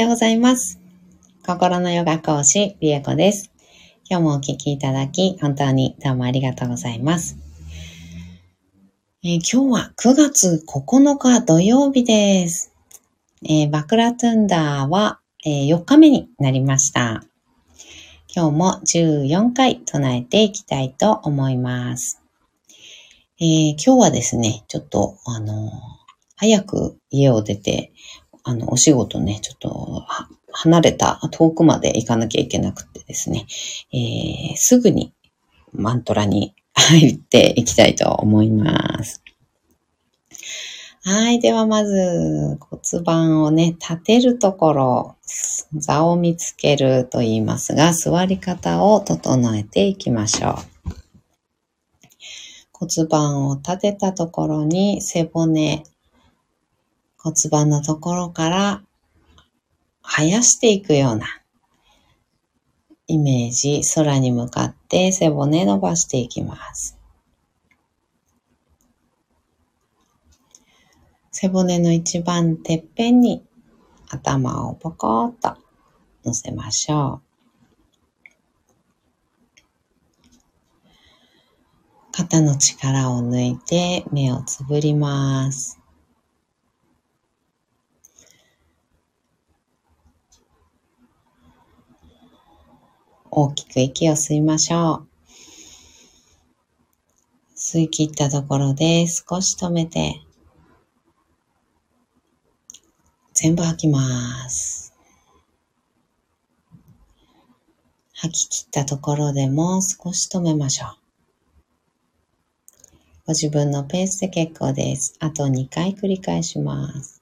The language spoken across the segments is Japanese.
ようございます。心のヨガ講師、リエコです。今日もお聞きいただき、本当にどうもありがとうございます。えー今日は9月9日土曜日です。えーバクラトゥンダーは、えー4日目になりました。今日も14回唱えていきたいと思います。えー今日はですね、ちょっと、あの、早く家を出て、あの、お仕事ね、ちょっと、離れた遠くまで行かなきゃいけなくてですね、えーすぐにマントラに 入っていきたいと思います。はい。ではまず骨盤をね、立てるところ、座を見つけると言いますが、座り方を整えていきましょう。骨盤を立てたところに背骨、骨盤のところから生やしていくようなイメージ、空に向かって背骨伸ばしていきます。背骨の一番てっぺんに頭をポコッと乗せましょう。肩の力を抜いて目をつぶります。大きく息を吸いましょう。吸い切ったところで少し止めて、全部吐きます。吐き切ったところでも少し止めましょう。ご自分のペースで結構です。あと2回繰り返します。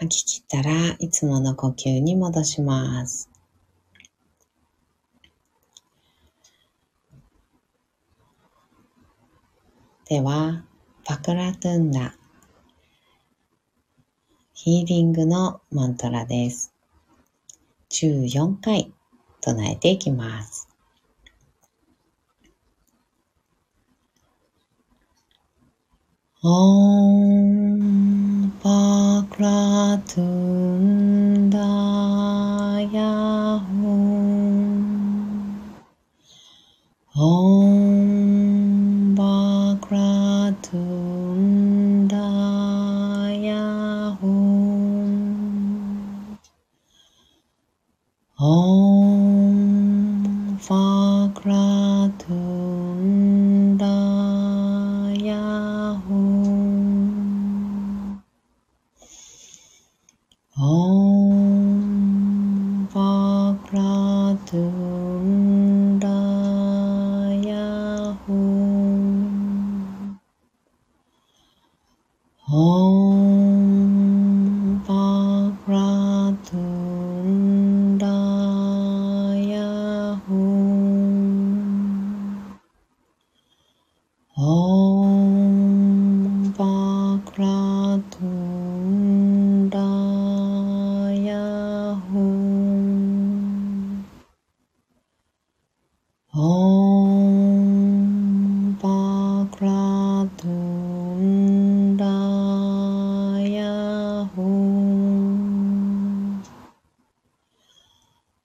吐き切ったらいつもの呼吸に戻します。では、バクラトゥンダ、ヒーリングのマントラです。14回唱えていきます。Om Prado. Cristo.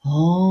哦。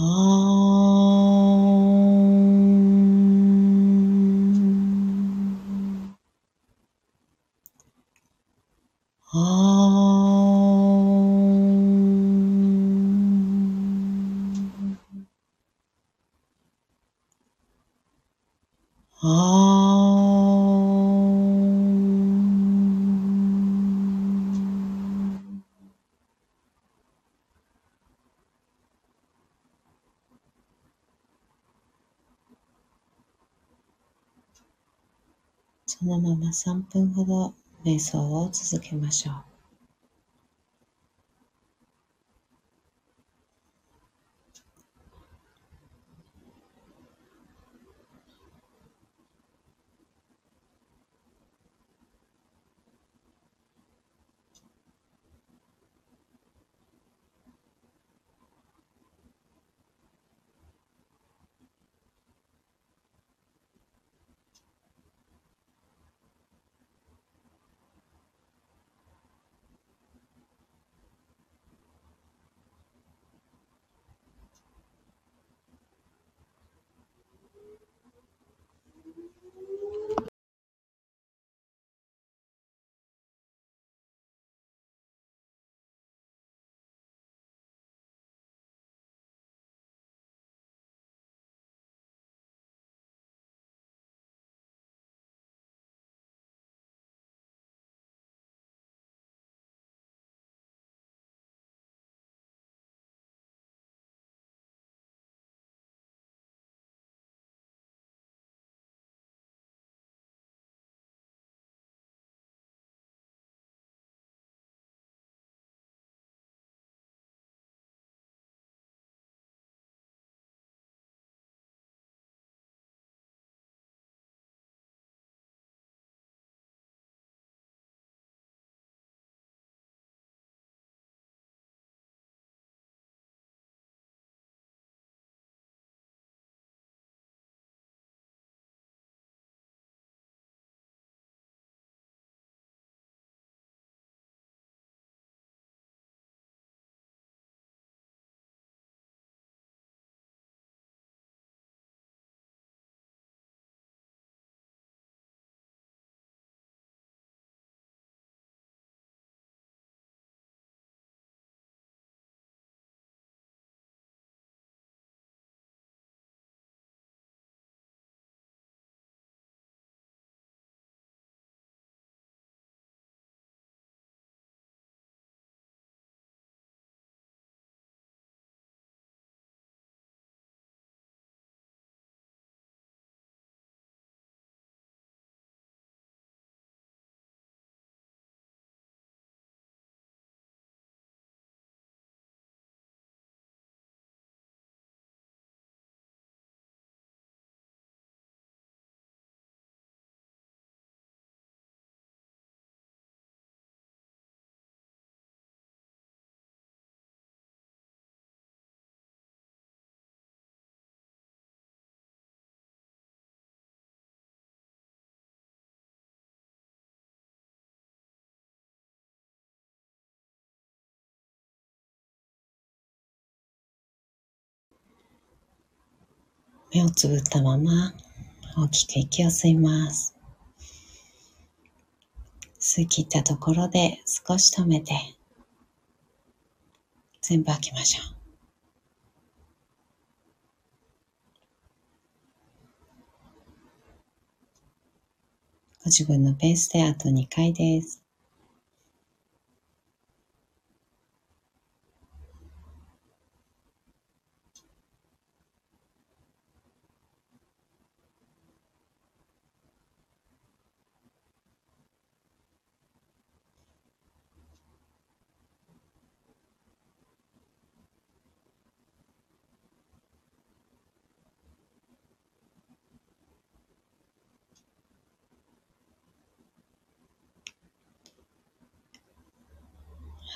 Om. Om. Om. そのまま3分ほど瞑想を続けましょう。目をつぶったまま大きく息を吸います。吸い切ったところで少し止めて全部吐きましょう。ご自分のペースであと2回です。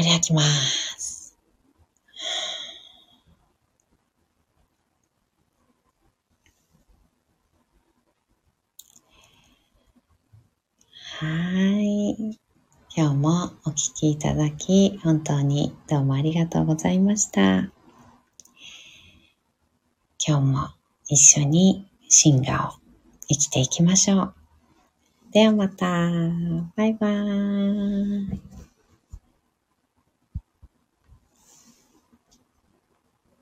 っかり開きます。はい。今日もお聞きいただき、本当にどうもありがとうございました。今日も一緒にシンガを生きていきましょう。ではまた。バイバーイ。